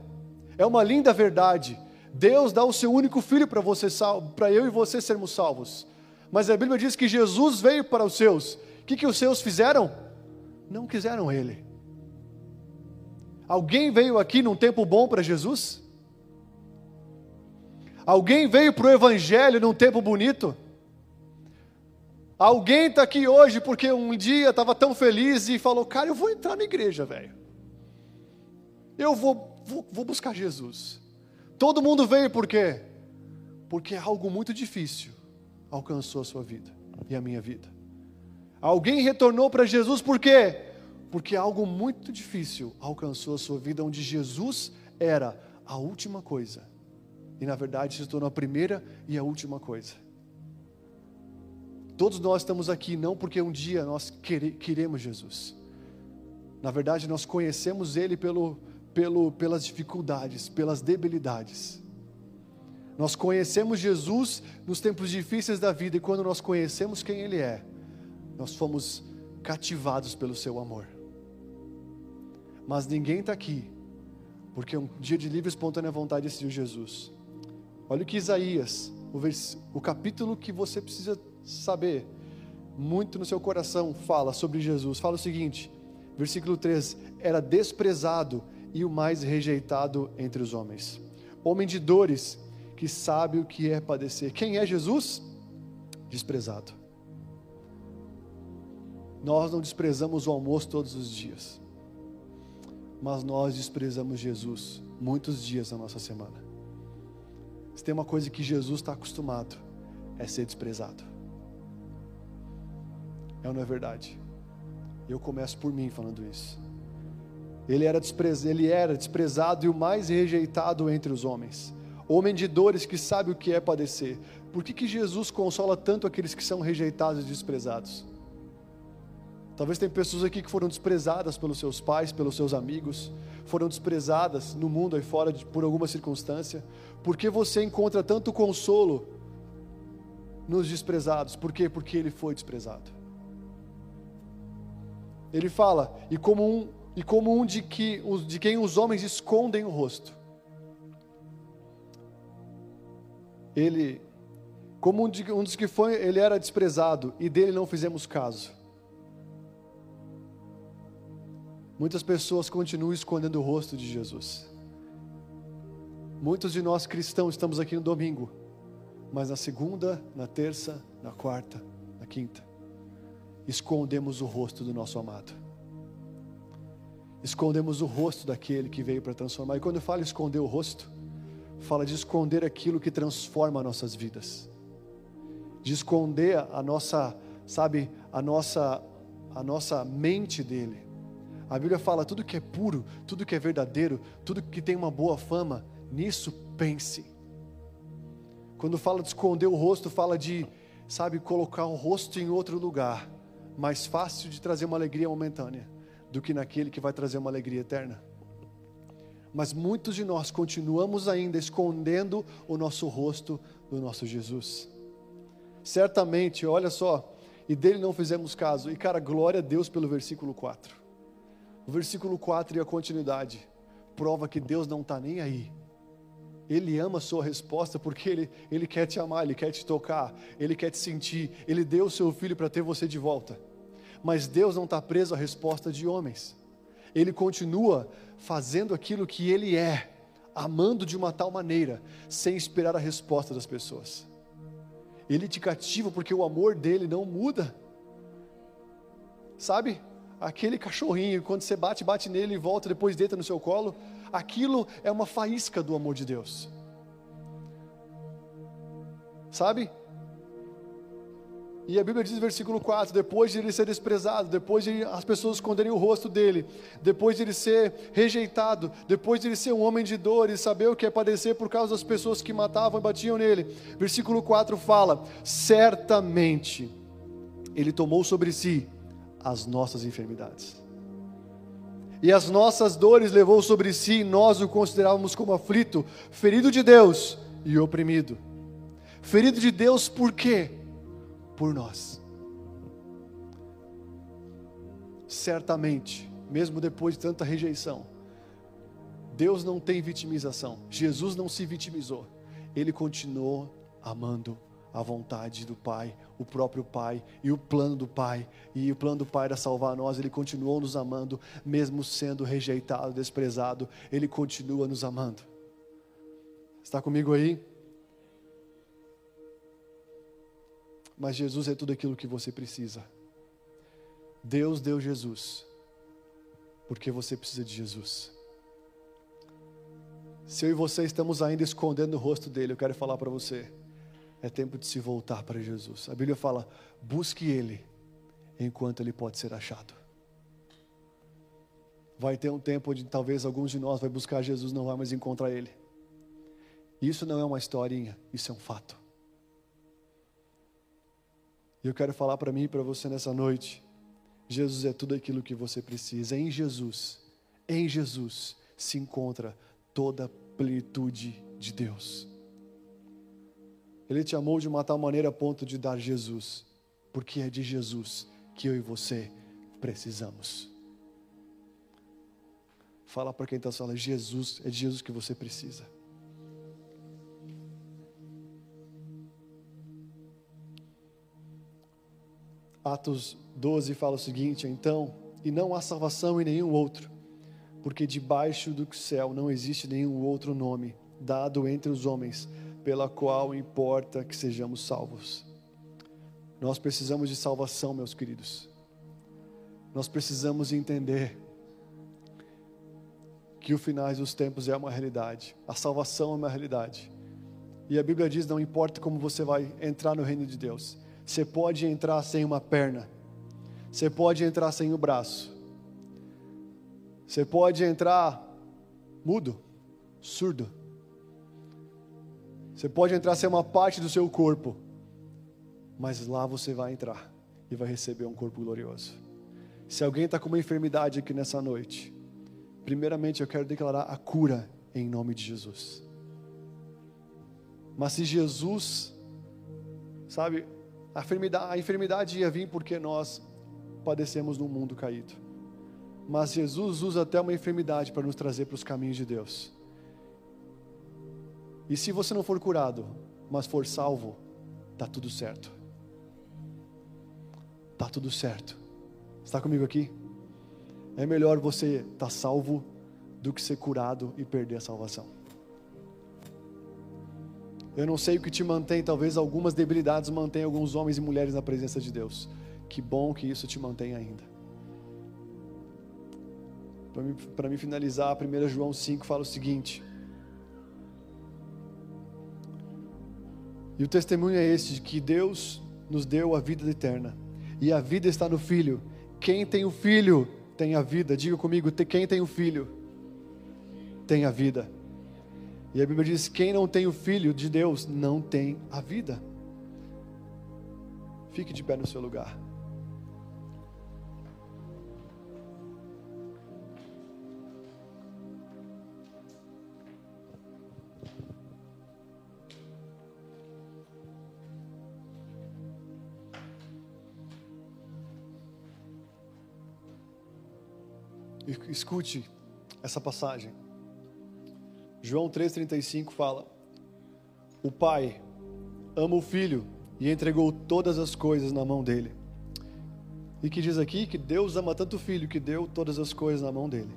É uma linda verdade. Deus dá o seu único filho para você para eu e você sermos salvos. Mas a Bíblia diz que Jesus veio para os seus. O que, que os seus fizeram? Não quiseram ele. Alguém veio aqui num tempo bom para Jesus? Alguém veio para o Evangelho num tempo bonito? Alguém está aqui hoje porque um dia estava tão feliz e falou: Cara, eu vou entrar na igreja, velho. Eu vou vou, vou buscar Jesus. Todo mundo veio por quê? Porque algo muito difícil alcançou a sua vida e a minha vida. Alguém retornou para Jesus por quê? Porque algo muito difícil alcançou a sua vida, onde Jesus era a última coisa. E na verdade se tornou a primeira e a última coisa. Todos nós estamos aqui não porque um dia nós queremos Jesus. Na verdade, nós conhecemos Ele pelo, pelo, pelas dificuldades, pelas debilidades. Nós conhecemos Jesus nos tempos difíceis da vida e quando nós conhecemos quem Ele é, nós fomos cativados pelo Seu amor. Mas ninguém está aqui, porque um dia de livre e espontânea vontade decidiu Jesus. Olha o que Isaías, o, vers, o capítulo que você precisa saber, muito no seu coração, fala sobre Jesus. Fala o seguinte, versículo 3: Era desprezado e o mais rejeitado entre os homens. Homem de dores, que sabe o que é padecer. Quem é Jesus? Desprezado. Nós não desprezamos o almoço todos os dias, mas nós desprezamos Jesus muitos dias na nossa semana. Se tem uma coisa que Jesus está acostumado, é ser desprezado. É ou não é verdade? Eu começo por mim falando isso. Ele era, desprezado, ele era desprezado e o mais rejeitado entre os homens. Homem de dores que sabe o que é padecer. Por que, que Jesus consola tanto aqueles que são rejeitados e desprezados? Talvez tem pessoas aqui que foram desprezadas pelos seus pais, pelos seus amigos, foram desprezadas no mundo aí fora de, por alguma circunstância. Por que você encontra tanto consolo nos desprezados? Por quê? Porque ele foi desprezado. Ele fala, e como um e como um de, que, de quem os homens escondem o rosto. Ele, como um, de, um que foi, ele era desprezado e dele não fizemos caso. Muitas pessoas continuam escondendo o rosto de Jesus. Muitos de nós cristãos estamos aqui no domingo Mas na segunda, na terça, na quarta, na quinta, escondemos o rosto do nosso amado. Escondemos o rosto daquele que veio para transformar. E quando eu falo esconder o rosto, fala de esconder aquilo que transforma nossas vidas. De esconder a nossa, sabe, a nossa a nossa mente dele. A Bíblia fala tudo que é puro, tudo que é verdadeiro, tudo que tem uma boa fama, nisso pense. Quando fala de esconder o rosto, fala de, sabe, colocar o rosto em outro lugar, mais fácil de trazer uma alegria momentânea do que naquele que vai trazer uma alegria eterna. Mas muitos de nós continuamos ainda escondendo o nosso rosto do nosso Jesus. Certamente, olha só, e dele não fizemos caso. E cara, glória a Deus pelo versículo 4. O versículo 4 e a continuidade prova que Deus não está nem aí. Ele ama a sua resposta porque ele, ele quer te amar, Ele quer te tocar, Ele quer te sentir. Ele deu o seu filho para ter você de volta. Mas Deus não está preso à resposta de homens. Ele continua fazendo aquilo que Ele é, amando de uma tal maneira, sem esperar a resposta das pessoas. Ele te cativa porque o amor dele não muda. Sabe? Aquele cachorrinho, quando você bate, bate nele e volta, depois deita no seu colo. Aquilo é uma faísca do amor de Deus. Sabe? E a Bíblia diz no versículo 4: depois de ele ser desprezado, depois de as pessoas esconderem o rosto dele, depois de ele ser rejeitado, depois de ele ser um homem de dor e saber o que é padecer por causa das pessoas que matavam e batiam nele. Versículo 4 fala: certamente ele tomou sobre si as nossas enfermidades. E as nossas dores levou sobre si, e nós o considerávamos como aflito, ferido de Deus e oprimido. Ferido de Deus por quê? por nós. Certamente, mesmo depois de tanta rejeição, Deus não tem vitimização. Jesus não se vitimizou. Ele continuou amando a vontade do Pai, o próprio Pai e o plano do Pai. E o plano do Pai era salvar nós. Ele continuou nos amando, mesmo sendo rejeitado, desprezado. Ele continua nos amando. Está comigo aí? mas Jesus é tudo aquilo que você precisa. Deus deu Jesus, porque você precisa de Jesus. Se eu e você estamos ainda escondendo o rosto dele, eu quero falar para você: é tempo de se voltar para Jesus. A Bíblia fala: busque ele enquanto ele pode ser achado. Vai ter um tempo onde talvez alguns de nós vai buscar Jesus, não vai mais encontrar ele. Isso não é uma historinha, isso é um fato. E eu quero falar para mim e para você nessa noite: Jesus é tudo aquilo que você precisa. Em Jesus, em Jesus se encontra toda a plenitude de Deus. Ele te amou de uma tal maneira a ponto de dar Jesus, porque é de Jesus que eu e você precisamos. Fala para quem está falando, Jesus, é de Jesus que você precisa. Atos 12 fala o seguinte: então, e não há salvação em nenhum outro, porque debaixo do céu não existe nenhum outro nome dado entre os homens, pela qual importa que sejamos salvos. Nós precisamos de salvação, meus queridos. Nós precisamos entender que o final dos tempos é uma realidade, a salvação é uma realidade. E a Bíblia diz: não importa como você vai entrar no reino de Deus, você pode entrar sem uma perna, você pode entrar sem o braço, você pode entrar mudo, surdo, você pode entrar sem uma parte do seu corpo, mas lá você vai entrar e vai receber um corpo glorioso. Se alguém está com uma enfermidade aqui nessa noite, primeiramente eu quero declarar a cura em nome de Jesus. Mas se Jesus, sabe, a enfermidade, a enfermidade ia vir porque nós padecemos num mundo caído. Mas Jesus usa até uma enfermidade para nos trazer para os caminhos de Deus. E se você não for curado, mas for salvo, está tudo certo. Está tudo certo. Está comigo aqui? É melhor você estar tá salvo do que ser curado e perder a salvação. Eu não sei o que te mantém, talvez algumas debilidades mantêm alguns homens e mulheres na presença de Deus. Que bom que isso te mantém ainda. Para para mim finalizar, 1 João 5 fala o seguinte: E o testemunho é este: de que Deus nos deu a vida eterna, e a vida está no Filho. Quem tem o Filho tem a vida. Diga comigo: quem tem o Filho tem a vida. E a Bíblia diz: quem não tem o Filho de Deus não tem a vida. Fique de pé no seu lugar. Escute essa passagem. João 3,35 fala: O Pai ama o Filho e entregou todas as coisas na mão dele. E que diz aqui que Deus ama tanto o Filho que deu todas as coisas na mão dele.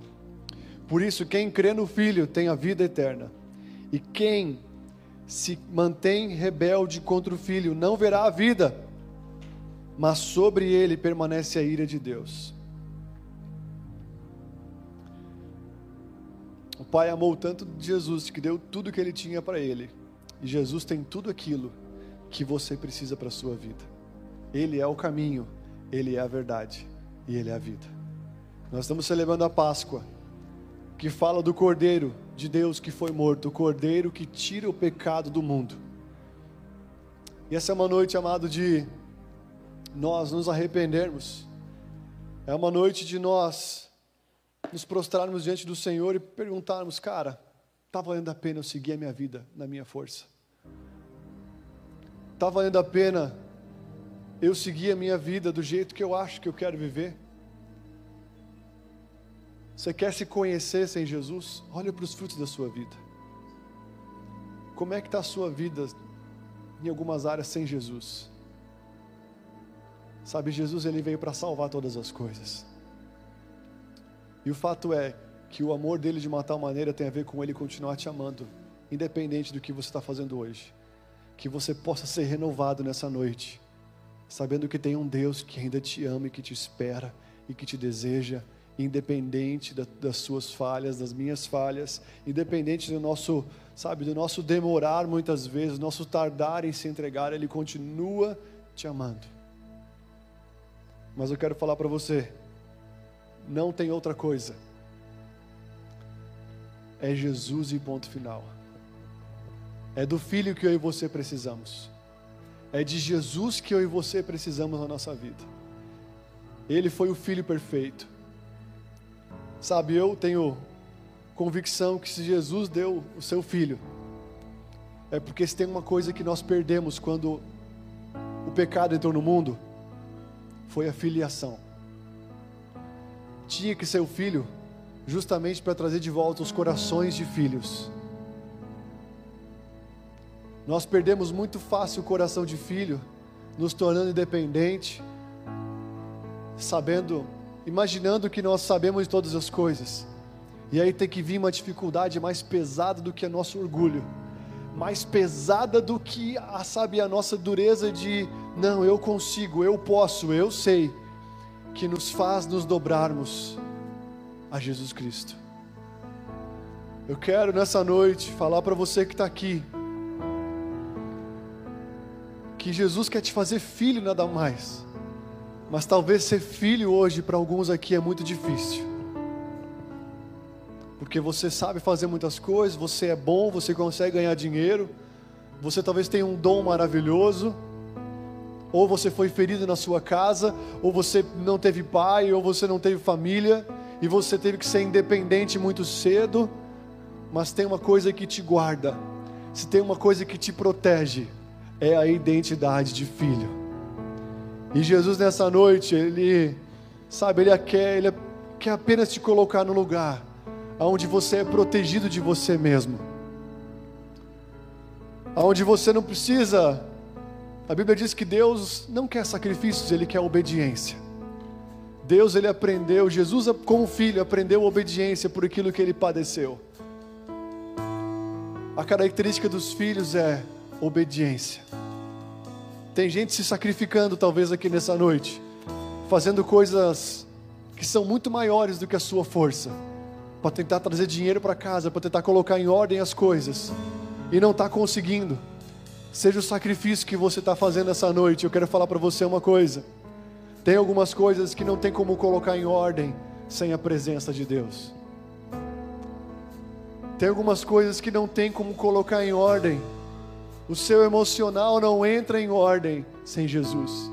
Por isso, quem crê no Filho tem a vida eterna. E quem se mantém rebelde contra o Filho não verá a vida, mas sobre ele permanece a ira de Deus. Pai amou tanto Jesus que deu tudo que ele tinha para ele. E Jesus tem tudo aquilo que você precisa para a sua vida. Ele é o caminho, ele é a verdade e ele é a vida. Nós estamos celebrando a Páscoa, que fala do Cordeiro de Deus que foi morto, o Cordeiro que tira o pecado do mundo. E essa é uma noite, amado, de nós nos arrependermos. É uma noite de nós nos prostrarmos diante do Senhor e perguntarmos, cara, está valendo a pena eu seguir a minha vida na minha força? Está valendo a pena eu seguir a minha vida do jeito que eu acho que eu quero viver? Você quer se conhecer sem Jesus? Olha para os frutos da sua vida. Como é que está a sua vida em algumas áreas sem Jesus? Sabe, Jesus ele veio para salvar todas as coisas. E o fato é que o amor dele de uma tal maneira tem a ver com ele continuar te amando, independente do que você está fazendo hoje. Que você possa ser renovado nessa noite, sabendo que tem um Deus que ainda te ama e que te espera e que te deseja, independente da, das suas falhas, das minhas falhas, independente do nosso, sabe, do nosso demorar muitas vezes, do nosso tardar em se entregar, Ele continua te amando. Mas eu quero falar para você, não tem outra coisa. É Jesus e ponto final. É do Filho que eu e você precisamos. É de Jesus que eu e você precisamos na nossa vida. Ele foi o Filho perfeito. Sabe, eu tenho convicção que se Jesus deu o seu Filho, é porque se tem uma coisa que nós perdemos quando o pecado entrou no mundo, foi a filiação tinha que ser o filho, justamente para trazer de volta os corações de filhos. Nós perdemos muito fácil o coração de filho, nos tornando independente, sabendo, imaginando que nós sabemos todas as coisas. E aí tem que vir uma dificuldade mais pesada do que a nosso orgulho, mais pesada do que a, sabe, a nossa dureza de não, eu consigo, eu posso, eu sei que nos faz nos dobrarmos a Jesus Cristo. Eu quero nessa noite falar para você que está aqui, que Jesus quer te fazer filho nada mais, mas talvez ser filho hoje para alguns aqui é muito difícil, porque você sabe fazer muitas coisas, você é bom, você consegue ganhar dinheiro, você talvez tenha um dom maravilhoso, ou você foi ferido na sua casa, ou você não teve pai, ou você não teve família, e você teve que ser independente muito cedo, mas tem uma coisa que te guarda, se tem uma coisa que te protege, é a identidade de filho. E Jesus nessa noite, ele, sabe, ele quer, ele quer apenas te colocar no lugar onde você é protegido de você mesmo, onde você não precisa a Bíblia diz que Deus não quer sacrifícios, Ele quer obediência. Deus, Ele aprendeu, Jesus, como filho, aprendeu obediência por aquilo que Ele padeceu. A característica dos filhos é obediência. Tem gente se sacrificando, talvez, aqui nessa noite, fazendo coisas que são muito maiores do que a sua força, para tentar trazer dinheiro para casa, para tentar colocar em ordem as coisas, e não está conseguindo. Seja o sacrifício que você está fazendo essa noite, eu quero falar para você uma coisa. Tem algumas coisas que não tem como colocar em ordem sem a presença de Deus. Tem algumas coisas que não tem como colocar em ordem. O seu emocional não entra em ordem sem Jesus.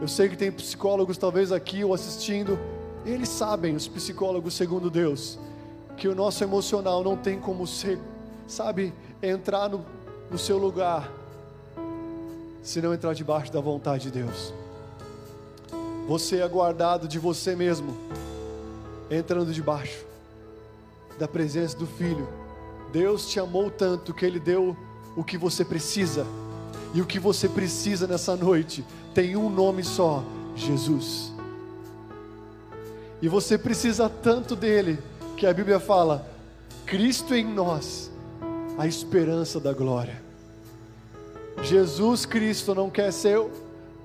Eu sei que tem psicólogos talvez aqui ou assistindo, eles sabem, os psicólogos segundo Deus, que o nosso emocional não tem como ser, sabe, entrar no, no seu lugar se não entrar debaixo da vontade de Deus. Você é guardado de você mesmo, entrando debaixo da presença do Filho. Deus te amou tanto que Ele deu o que você precisa. E o que você precisa nessa noite tem um nome só: Jesus. E você precisa tanto dele que a Bíblia fala: Cristo em nós, a esperança da glória. Jesus Cristo não quer ser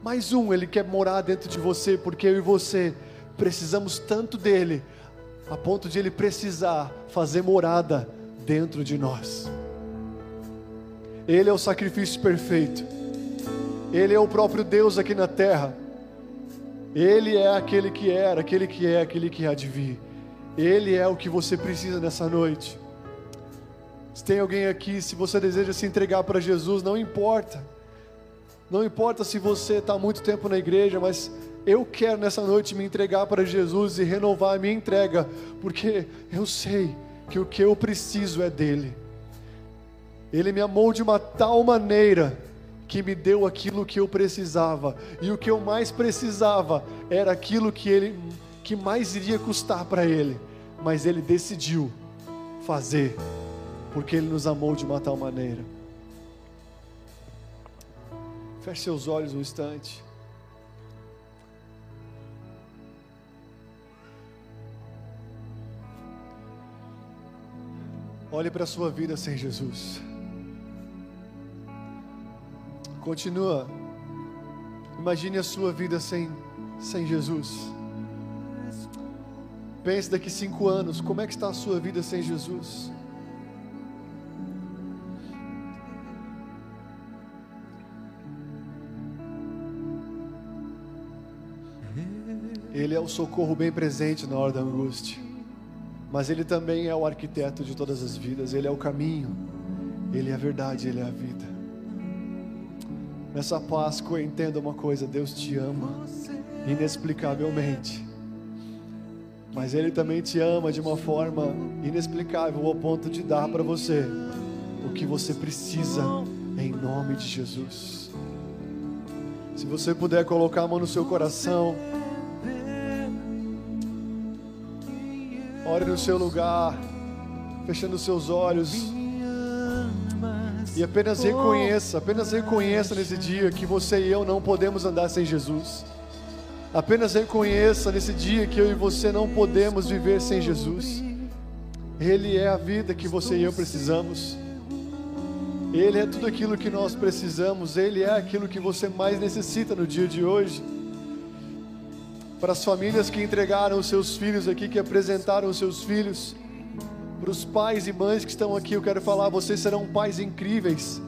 mais um, ele quer morar dentro de você, porque eu e você precisamos tanto dele a ponto de Ele precisar fazer morada dentro de nós. Ele é o sacrifício perfeito, Ele é o próprio Deus aqui na terra, Ele é aquele que era, aquele que é, aquele que há de vir, Ele é o que você precisa nessa noite. Se tem alguém aqui, se você deseja se entregar para Jesus, não importa, não importa se você está muito tempo na igreja, mas eu quero nessa noite me entregar para Jesus e renovar a minha entrega, porque eu sei que o que eu preciso é dele. Ele me amou de uma tal maneira que me deu aquilo que eu precisava, e o que eu mais precisava era aquilo que ele que mais iria custar para ele, mas ele decidiu fazer, porque ele nos amou de uma tal maneira. Feche seus olhos um instante. Olhe para a sua vida sem Jesus. Continua. Imagine a sua vida sem, sem Jesus. Pense daqui cinco anos, como é que está a sua vida sem Jesus? Ele é o socorro bem presente na hora da angústia. Mas Ele também é o arquiteto de todas as vidas, Ele é o caminho, Ele é a verdade, Ele é a vida. Nessa Páscoa, entenda uma coisa: Deus te ama inexplicavelmente, mas Ele também te ama de uma forma inexplicável, ao ponto de dar para você o que você precisa, em nome de Jesus. Se você puder colocar a mão no seu coração, Ore no seu lugar, fechando os seus olhos. E apenas reconheça, apenas reconheça nesse dia que você e eu não podemos andar sem Jesus. Apenas reconheça nesse dia que eu e você não podemos viver sem Jesus. Ele é a vida que você e eu precisamos. Ele é tudo aquilo que nós precisamos. Ele é aquilo que você mais necessita no dia de hoje para as famílias que entregaram os seus filhos aqui, que apresentaram os seus filhos, para os pais e mães que estão aqui, eu quero falar: vocês serão pais incríveis,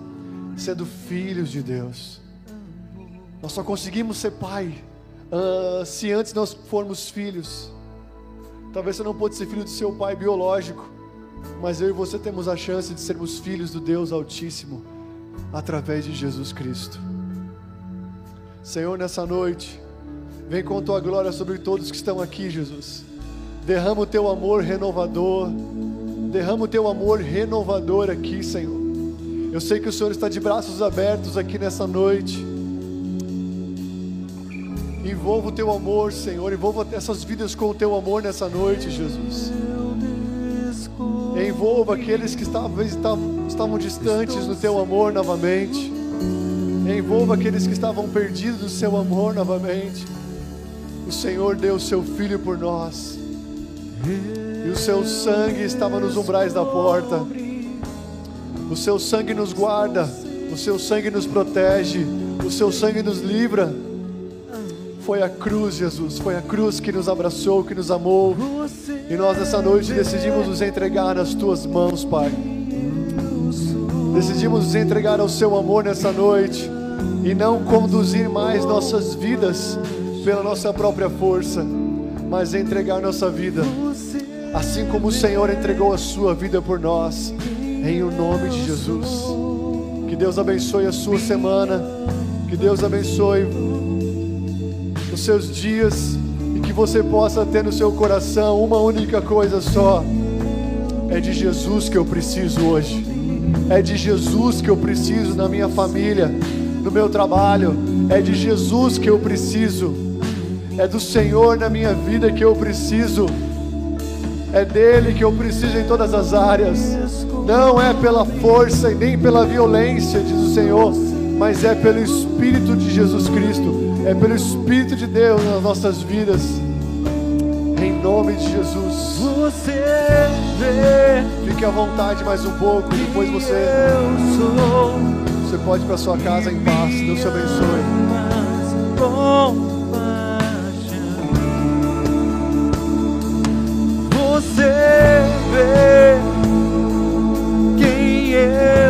sendo filhos de Deus. Nós só conseguimos ser pai uh, se antes nós formos filhos. Talvez você não pode ser filho do seu pai biológico, mas eu e você temos a chance de sermos filhos do Deus Altíssimo através de Jesus Cristo. Senhor, nessa noite, Vem com tua glória sobre todos que estão aqui, Jesus. Derrama o teu amor renovador. Derrama o teu amor renovador aqui, Senhor. Eu sei que o Senhor está de braços abertos aqui nessa noite. Envolva o teu amor, Senhor. Envolva essas vidas com o teu amor nessa noite, Jesus. Envolva aqueles que talvez estavam, estavam distantes no teu amor novamente. Envolva aqueles que estavam perdidos no seu amor novamente. O Senhor deu o seu filho por nós. E o seu sangue estava nos umbrais da porta. O seu sangue nos guarda. O seu sangue nos protege, o seu sangue nos livra. Foi a cruz, Jesus, foi a cruz que nos abraçou, que nos amou. E nós nessa noite decidimos nos entregar nas tuas mãos, Pai. Decidimos nos entregar ao seu amor nessa noite e não conduzir mais nossas vidas pela nossa própria força, mas entregar nossa vida, assim como o Senhor entregou a sua vida por nós, em o nome de Jesus. Que Deus abençoe a sua semana, que Deus abençoe os seus dias e que você possa ter no seu coração uma única coisa só: é de Jesus que eu preciso hoje, é de Jesus que eu preciso na minha família no meu trabalho, é de Jesus que eu preciso, é do Senhor na minha vida que eu preciso, é dele que eu preciso em todas as áreas. Não é pela força e nem pela violência, diz o Senhor, mas é pelo Espírito de Jesus Cristo, é pelo Espírito de Deus nas nossas vidas. Em nome de Jesus. Você vê. Fique à vontade mais um pouco, depois você. Eu sou. Você pode ir para sua casa em paz. Deus te abençoe. Você vê quem eu